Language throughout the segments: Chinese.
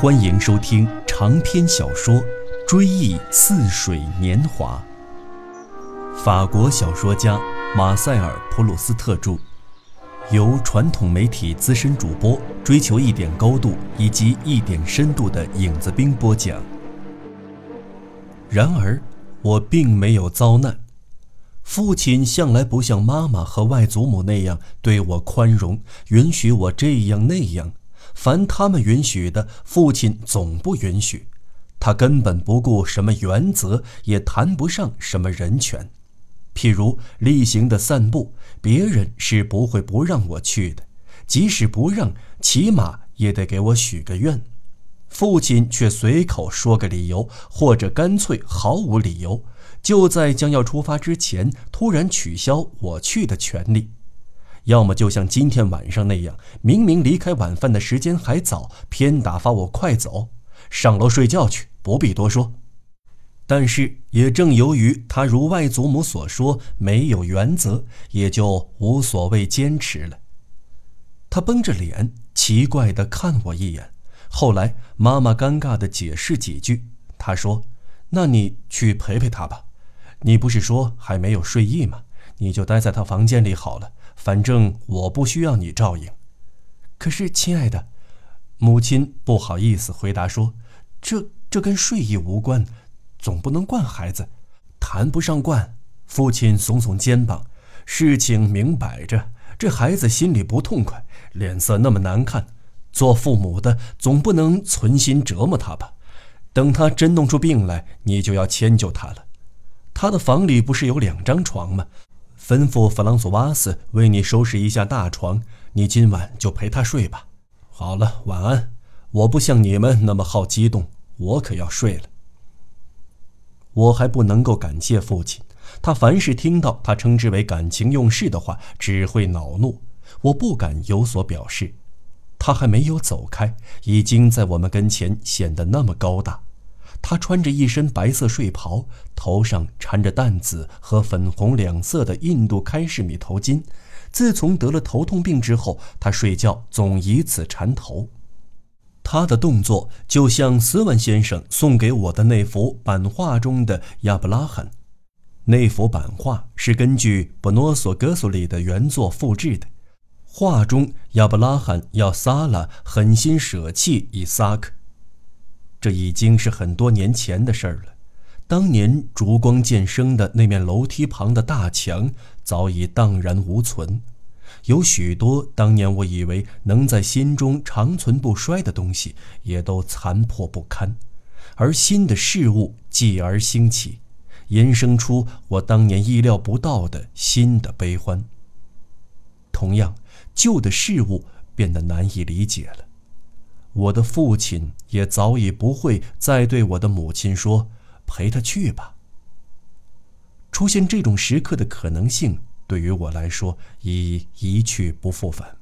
欢迎收听长篇小说《追忆似水年华》，法国小说家马塞尔·普鲁斯特著，由传统媒体资深主播追求一点高度以及一点深度的影子兵播讲。然而，我并没有遭难。父亲向来不像妈妈和外祖母那样对我宽容，允许我这样那样。凡他们允许的，父亲总不允许。他根本不顾什么原则，也谈不上什么人权。譬如例行的散步，别人是不会不让我去的，即使不让，起码也得给我许个愿。父亲却随口说个理由，或者干脆毫无理由，就在将要出发之前，突然取消我去的权利。要么就像今天晚上那样，明明离开晚饭的时间还早，偏打发我快走，上楼睡觉去，不必多说。但是也正由于他如外祖母所说没有原则，也就无所谓坚持了。他绷着脸，奇怪地看我一眼。后来妈妈尴尬地解释几句，他说：“那你去陪陪他吧，你不是说还没有睡意吗？你就待在他房间里好了。”反正我不需要你照应，可是亲爱的，母亲不好意思回答说：“这这跟睡意无关，总不能惯孩子，谈不上惯。”父亲耸耸肩膀：“事情明摆着，这孩子心里不痛快，脸色那么难看，做父母的总不能存心折磨他吧？等他真弄出病来，你就要迁就他了。他的房里不是有两张床吗？”吩咐弗朗索瓦斯为你收拾一下大床，你今晚就陪他睡吧。好了，晚安。我不像你们那么好激动，我可要睡了。我还不能够感谢父亲，他凡是听到他称之为感情用事的话，只会恼怒。我不敢有所表示。他还没有走开，已经在我们跟前显得那么高大。他穿着一身白色睡袍，头上缠着淡紫和粉红两色的印度开式米头巾。自从得了头痛病之后，他睡觉总以此缠头。他的动作就像斯文先生送给我的那幅版画中的亚伯拉罕。那幅版画是根据布诺索戈索里的原作复制的。画中亚伯拉罕要撒拉狠心舍弃以撒克。这已经是很多年前的事儿了。当年烛光渐生的那面楼梯旁的大墙早已荡然无存，有许多当年我以为能在心中长存不衰的东西，也都残破不堪。而新的事物继而兴起，衍生出我当年意料不到的新的悲欢。同样，旧的事物变得难以理解了。我的父亲也早已不会再对我的母亲说：“陪他去吧。”出现这种时刻的可能性，对于我来说已一去不复返。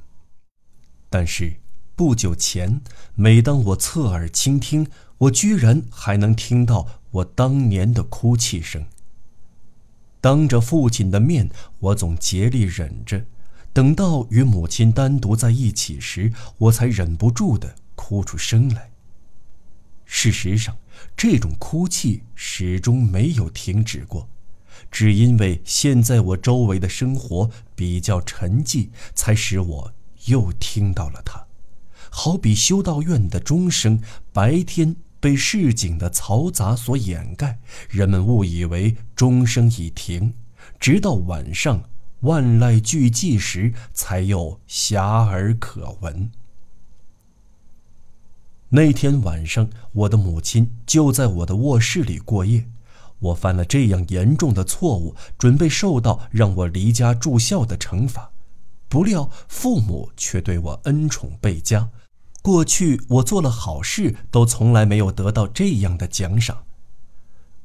但是不久前，每当我侧耳倾听，我居然还能听到我当年的哭泣声。当着父亲的面，我总竭力忍着，等到与母亲单独在一起时，我才忍不住的。哭出声来。事实上，这种哭泣始终没有停止过，只因为现在我周围的生活比较沉寂，才使我又听到了它。好比修道院的钟声，白天被市井的嘈杂所掩盖，人们误以为钟声已停，直到晚上万籁俱寂时，才又遐迩可闻。那天晚上，我的母亲就在我的卧室里过夜。我犯了这样严重的错误，准备受到让我离家住校的惩罚，不料父母却对我恩宠倍加。过去我做了好事，都从来没有得到这样的奖赏。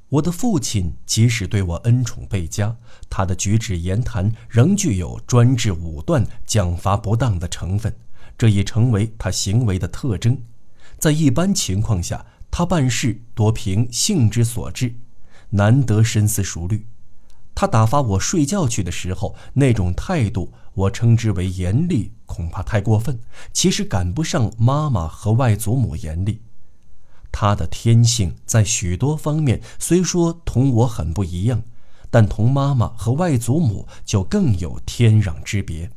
我的父亲即使对我恩宠倍加，他的举止言谈仍具有专制武断、奖罚不当的成分，这已成为他行为的特征。在一般情况下，他办事多凭性之所至，难得深思熟虑。他打发我睡觉去的时候，那种态度，我称之为严厉，恐怕太过分。其实赶不上妈妈和外祖母严厉。她的天性在许多方面虽说同我很不一样，但同妈妈和外祖母就更有天壤之别。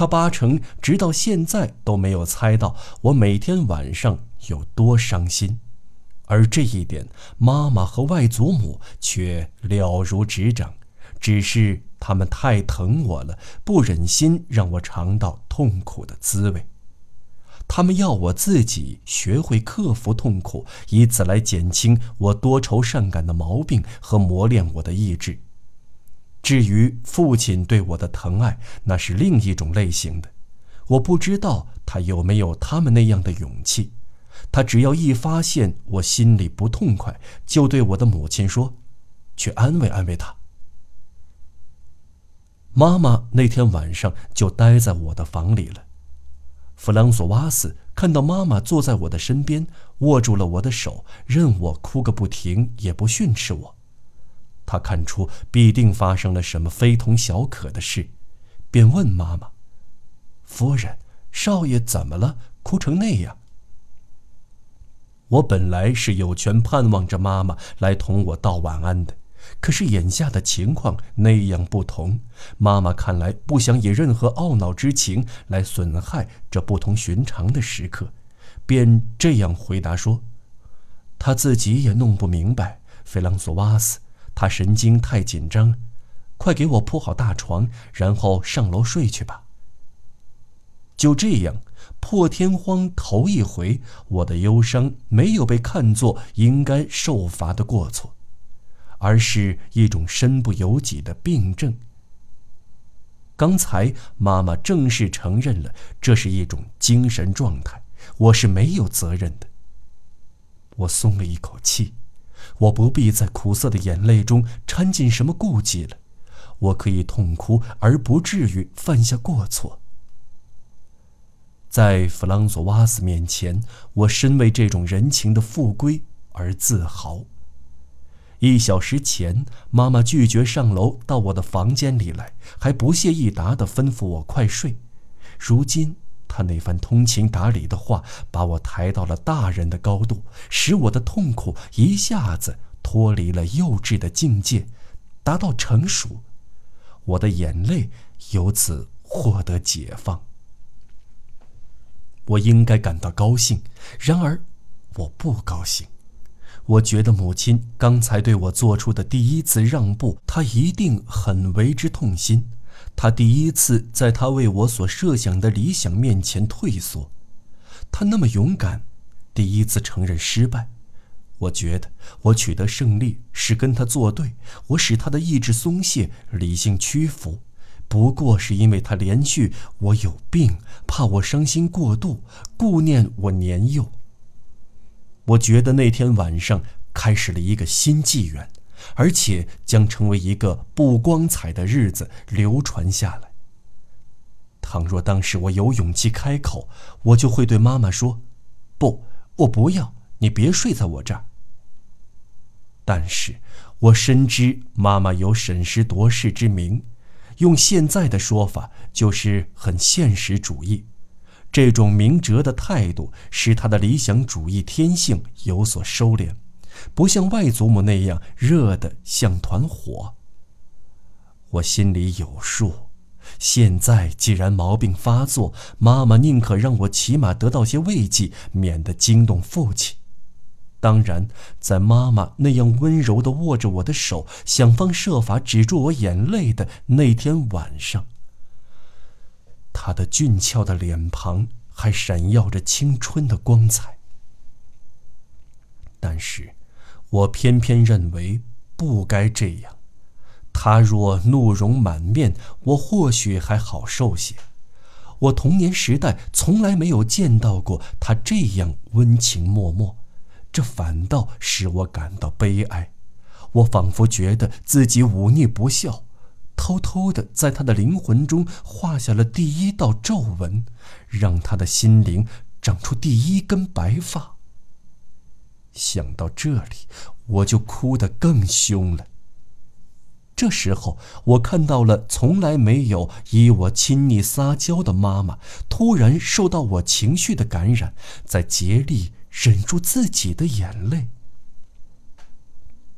他八成直到现在都没有猜到我每天晚上有多伤心，而这一点妈妈和外祖母却了如指掌，只是他们太疼我了，不忍心让我尝到痛苦的滋味。他们要我自己学会克服痛苦，以此来减轻我多愁善感的毛病和磨练我的意志。至于父亲对我的疼爱，那是另一种类型的。我不知道他有没有他们那样的勇气。他只要一发现我心里不痛快，就对我的母亲说：“去安慰安慰他。”妈妈那天晚上就待在我的房里了。弗朗索瓦斯看到妈妈坐在我的身边，握住了我的手，任我哭个不停，也不训斥我。他看出必定发生了什么非同小可的事，便问妈妈：“夫人，少爷怎么了？哭成那样？”我本来是有权盼望着妈妈来同我道晚安的。可是眼下的情况那样不同，妈妈看来不想以任何懊恼之情来损害这不同寻常的时刻，便这样回答说：“他自己也弄不明白，菲朗索瓦斯，他神经太紧张，快给我铺好大床，然后上楼睡去吧。”就这样，破天荒头一回，我的忧伤没有被看作应该受罚的过错。而是一种身不由己的病症。刚才妈妈正式承认了，这是一种精神状态，我是没有责任的。我松了一口气，我不必在苦涩的眼泪中掺进什么顾忌了，我可以痛哭而不至于犯下过错。在弗朗索瓦斯面前，我深为这种人情的复归而自豪。一小时前，妈妈拒绝上楼到我的房间里来，还不屑一答地吩咐我快睡。如今，他那番通情达理的话把我抬到了大人的高度，使我的痛苦一下子脱离了幼稚的境界，达到成熟。我的眼泪由此获得解放。我应该感到高兴，然而，我不高兴。我觉得母亲刚才对我做出的第一次让步，她一定很为之痛心。他第一次在他为我所设想的理想面前退缩，他那么勇敢，第一次承认失败。我觉得我取得胜利是跟他作对，我使他的意志松懈，理性屈服，不过是因为他连续我有病，怕我伤心过度，顾念我年幼。我觉得那天晚上开始了一个新纪元，而且将成为一个不光彩的日子流传下来。倘若当时我有勇气开口，我就会对妈妈说：“不，我不要，你别睡在我这儿。”但是我深知妈妈有审时度势之明，用现在的说法就是很现实主义。这种明哲的态度使他的理想主义天性有所收敛，不像外祖母那样热得像团火。我心里有数，现在既然毛病发作，妈妈宁可让我起码得到些慰藉，免得惊动父亲。当然，在妈妈那样温柔地握着我的手，想方设法止住我眼泪的那天晚上。她的俊俏的脸庞还闪耀着青春的光彩，但是，我偏偏认为不该这样。他若怒容满面，我或许还好受些。我童年时代从来没有见到过他这样温情脉脉，这反倒使我感到悲哀。我仿佛觉得自己忤逆不孝。偷偷的在他的灵魂中画下了第一道皱纹，让他的心灵长出第一根白发。想到这里，我就哭得更凶了。这时候，我看到了从来没有以我亲昵撒娇的妈妈，突然受到我情绪的感染，在竭力忍住自己的眼泪。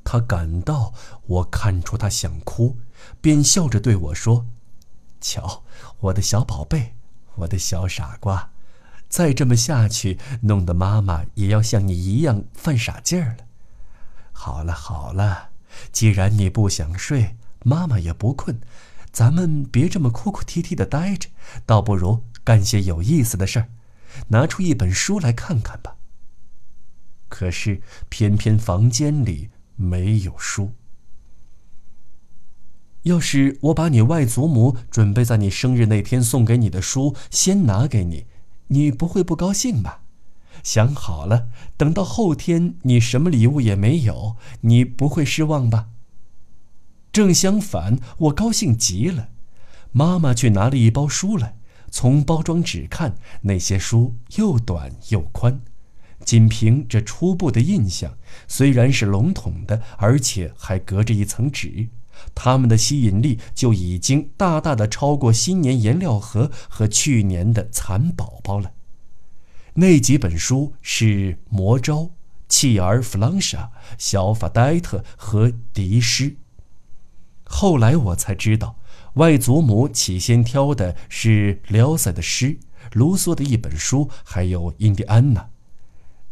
他感到我看出他想哭，便笑着对我说：“瞧，我的小宝贝，我的小傻瓜，再这么下去，弄得妈妈也要像你一样犯傻劲儿了。好了好了，既然你不想睡，妈妈也不困，咱们别这么哭哭啼啼的待着，倒不如干些有意思的事儿，拿出一本书来看看吧。可是偏偏房间里……”没有书。要是我把你外祖母准备在你生日那天送给你的书先拿给你，你不会不高兴吧？想好了，等到后天你什么礼物也没有，你不会失望吧？正相反，我高兴极了。妈妈却拿了一包书来，从包装纸看，那些书又短又宽。仅凭这初步的印象，虽然是笼统的，而且还隔着一层纸，他们的吸引力就已经大大的超过新年颜料盒和去年的蚕宝宝了。那几本书是《魔招》《弃儿·弗朗莎》《小法戴特》和《迪诗》。后来我才知道，外祖母起先挑的是辽塞的诗、卢梭的一本书，还有印第安娜。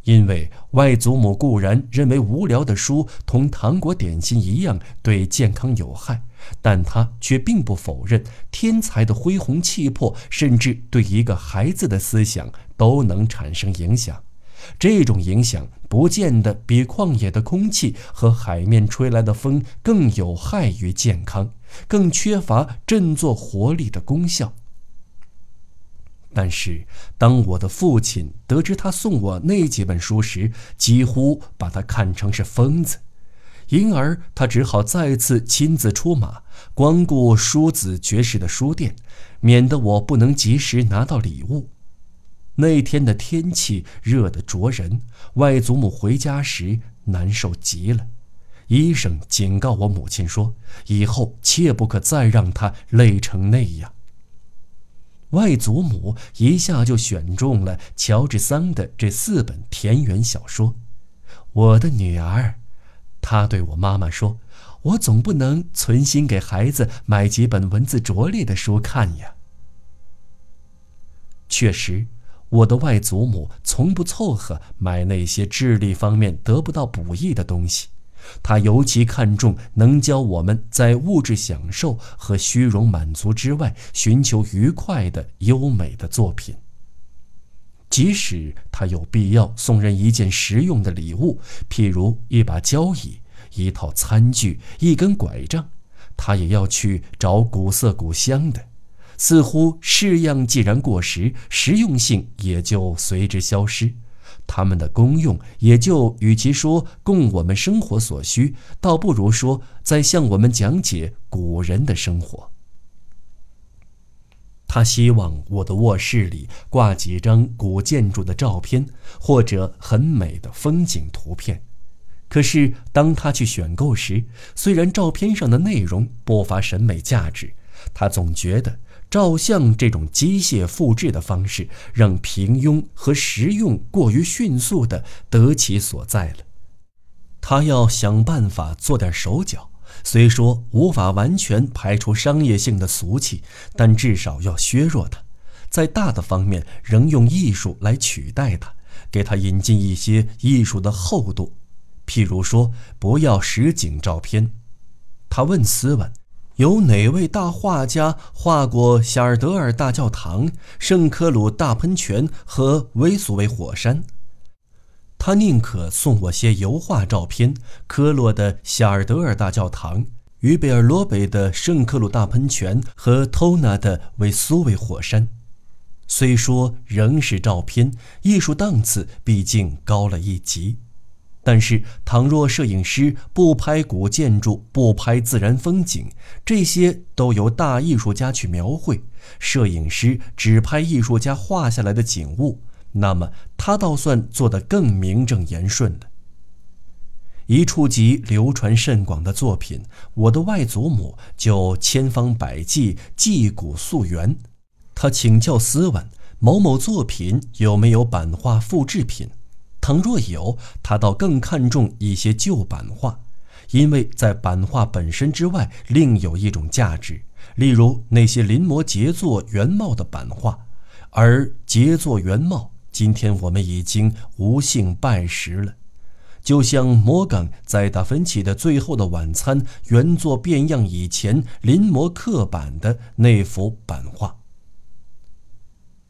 因为外祖母固然认为无聊的书同糖果点心一样对健康有害，但她却并不否认天才的恢宏气魄，甚至对一个孩子的思想都能产生影响。这种影响不见得比旷野的空气和海面吹来的风更有害于健康，更缺乏振作活力的功效。但是，当我的父亲得知他送我那几本书时，几乎把他看成是疯子，因而他只好再次亲自出马，光顾书子爵士的书店，免得我不能及时拿到礼物。那天的天气热得灼人，外祖母回家时难受极了。医生警告我母亲说：“以后切不可再让她累成那样。”外祖母一下就选中了乔治桑的这四本田园小说。我的女儿，她对我妈妈说：“我总不能存心给孩子买几本文字拙劣的书看呀。”确实，我的外祖母从不凑合买那些智力方面得不到补益的东西。他尤其看重能教我们在物质享受和虚荣满足之外寻求愉快的优美的作品。即使他有必要送人一件实用的礼物，譬如一把交椅、一套餐具、一根拐杖，他也要去找古色古香的。似乎式样既然过时，实用性也就随之消失。它们的功用也就与其说供我们生活所需，倒不如说在向我们讲解古人的生活。他希望我的卧室里挂几张古建筑的照片，或者很美的风景图片。可是当他去选购时，虽然照片上的内容不乏审美价值，他总觉得。照相这种机械复制的方式，让平庸和实用过于迅速地得其所在了。他要想办法做点手脚，虽说无法完全排除商业性的俗气，但至少要削弱它，在大的方面仍用艺术来取代它，给它引进一些艺术的厚度。譬如说，不要实景照片。他问斯文。有哪位大画家画过夏尔德尔大教堂、圣克鲁大喷泉和维苏威火山？他宁可送我些油画照片：科洛的夏尔德尔大教堂、于贝尔罗北的圣克鲁大喷泉和托纳的维苏威火山。虽说仍是照片，艺术档次毕竟高了一级。但是，倘若摄影师不拍古建筑，不拍自然风景，这些都由大艺术家去描绘，摄影师只拍艺术家画下来的景物，那么他倒算做得更名正言顺了。一触及流传甚广的作品，我的外祖母就千方百计祭古溯源。他请教斯文某某作品有没有版画复制品。倘若有，他倒更看重一些旧版画，因为在版画本身之外，另有一种价值，例如那些临摹杰作原貌的版画，而杰作原貌，今天我们已经无幸拜识了。就像摩根在达芬奇的《最后的晚餐》原作变样以前临摹刻版的那幅版画。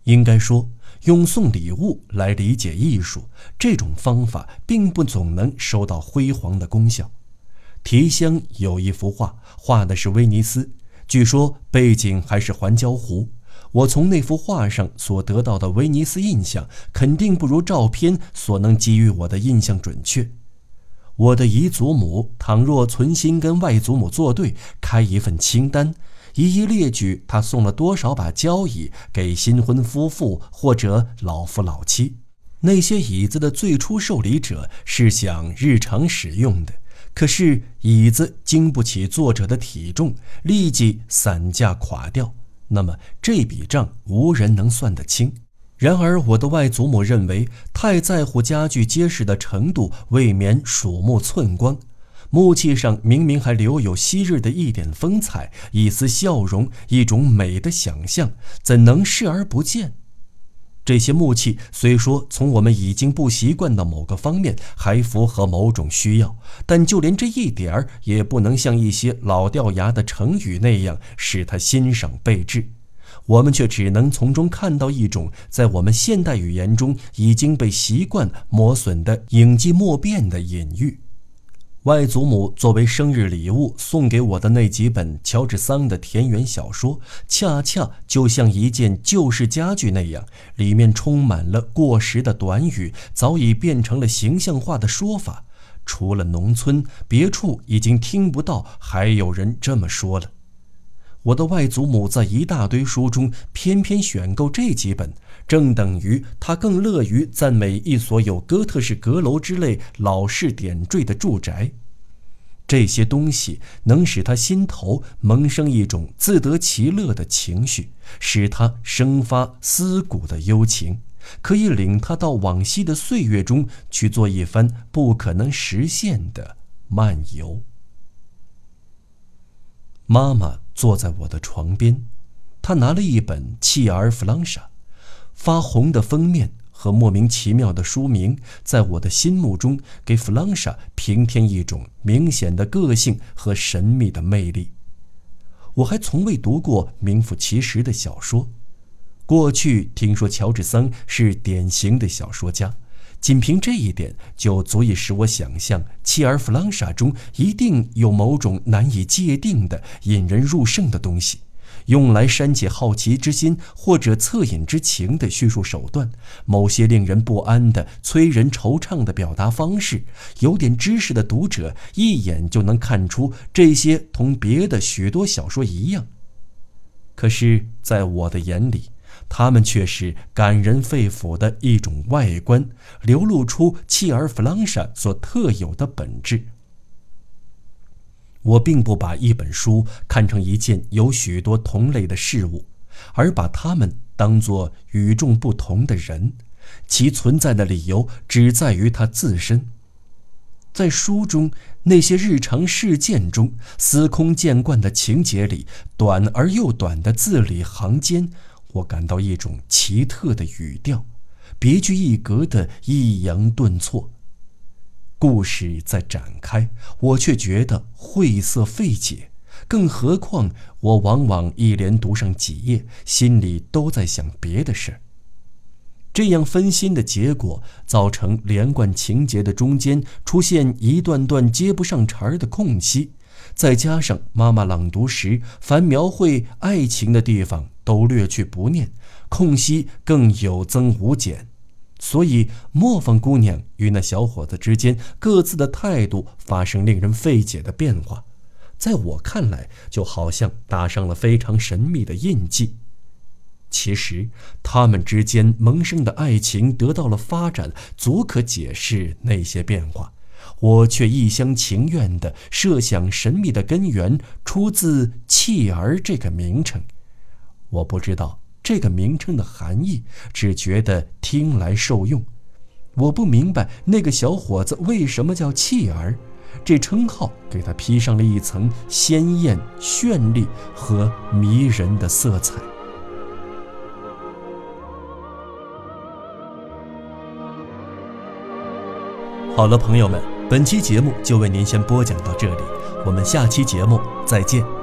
应该说，用送礼物来理解艺术这种方法，并不总能收到辉煌的功效。提香有一幅画，画的是威尼斯，据说背景还是环礁湖。我从那幅画上所得到的威尼斯印象，肯定不如照片所能给予我的印象准确。我的姨祖母倘若存心跟外祖母作对，开一份清单，一一列举他送了多少把交椅给新婚夫妇或者老夫老妻。那些椅子的最初受礼者是想日常使用的，可是椅子经不起作者的体重，立即散架垮掉。那么这笔账无人能算得清。然而我的外祖母认为，太在乎家具结实的程度，未免鼠目寸光。木器上明明还留有昔日的一点风采、一丝笑容、一种美的想象，怎能视而不见？这些木器虽说从我们已经不习惯的某个方面还符合某种需要，但就连这一点儿也不能像一些老掉牙的成语那样使他欣赏备至。我们却只能从中看到一种在我们现代语言中已经被习惯磨损的影迹莫辨的隐喻。外祖母作为生日礼物送给我的那几本乔治桑的田园小说，恰恰就像一件旧式家具那样，里面充满了过时的短语，早已变成了形象化的说法。除了农村，别处已经听不到还有人这么说了。我的外祖母在一大堆书中偏偏选购这几本，正等于他更乐于赞美一所有哥特式阁楼之类老式点缀的住宅。这些东西能使他心头萌生一种自得其乐的情绪，使他生发思古的幽情，可以领他到往昔的岁月中去做一番不可能实现的漫游。妈妈。坐在我的床边，她拿了一本《契尔弗朗莎》，发红的封面和莫名其妙的书名，在我的心目中给弗朗莎平添一种明显的个性和神秘的魅力。我还从未读过名副其实的小说，过去听说乔治桑是典型的小说家。仅凭这一点，就足以使我想象，妻儿弗朗莎中一定有某种难以界定的、引人入胜的东西，用来煽起好奇之心或者恻隐之情的叙述手段，某些令人不安的、催人惆怅的表达方式。有点知识的读者一眼就能看出，这些同别的许多小说一样。可是，在我的眼里，他们却是感人肺腑的一种外观，流露出契尔弗朗莎所特有的本质。我并不把一本书看成一件有许多同类的事物，而把它们当作与众不同的人，其存在的理由只在于它自身。在书中那些日常事件中司空见惯的情节里，短而又短的字里行间。我感到一种奇特的语调，别具一格的抑扬顿挫。故事在展开，我却觉得晦涩费解。更何况，我往往一连读上几页，心里都在想别的事儿。这样分心的结果，造成连贯情节的中间出现一段段接不上茬儿的空隙。再加上妈妈朗读时，凡描绘爱情的地方都略去不念，空隙更有增无减，所以磨坊姑娘与那小伙子之间各自的态度发生令人费解的变化，在我看来，就好像打上了非常神秘的印记。其实，他们之间萌生的爱情得到了发展，足可解释那些变化。我却一厢情愿地设想，神秘的根源出自“弃儿”这个名称。我不知道这个名称的含义，只觉得听来受用。我不明白那个小伙子为什么叫弃儿，这称号给他披上了一层鲜艳、绚丽和迷人的色彩。好了，朋友们，本期节目就为您先播讲到这里，我们下期节目再见。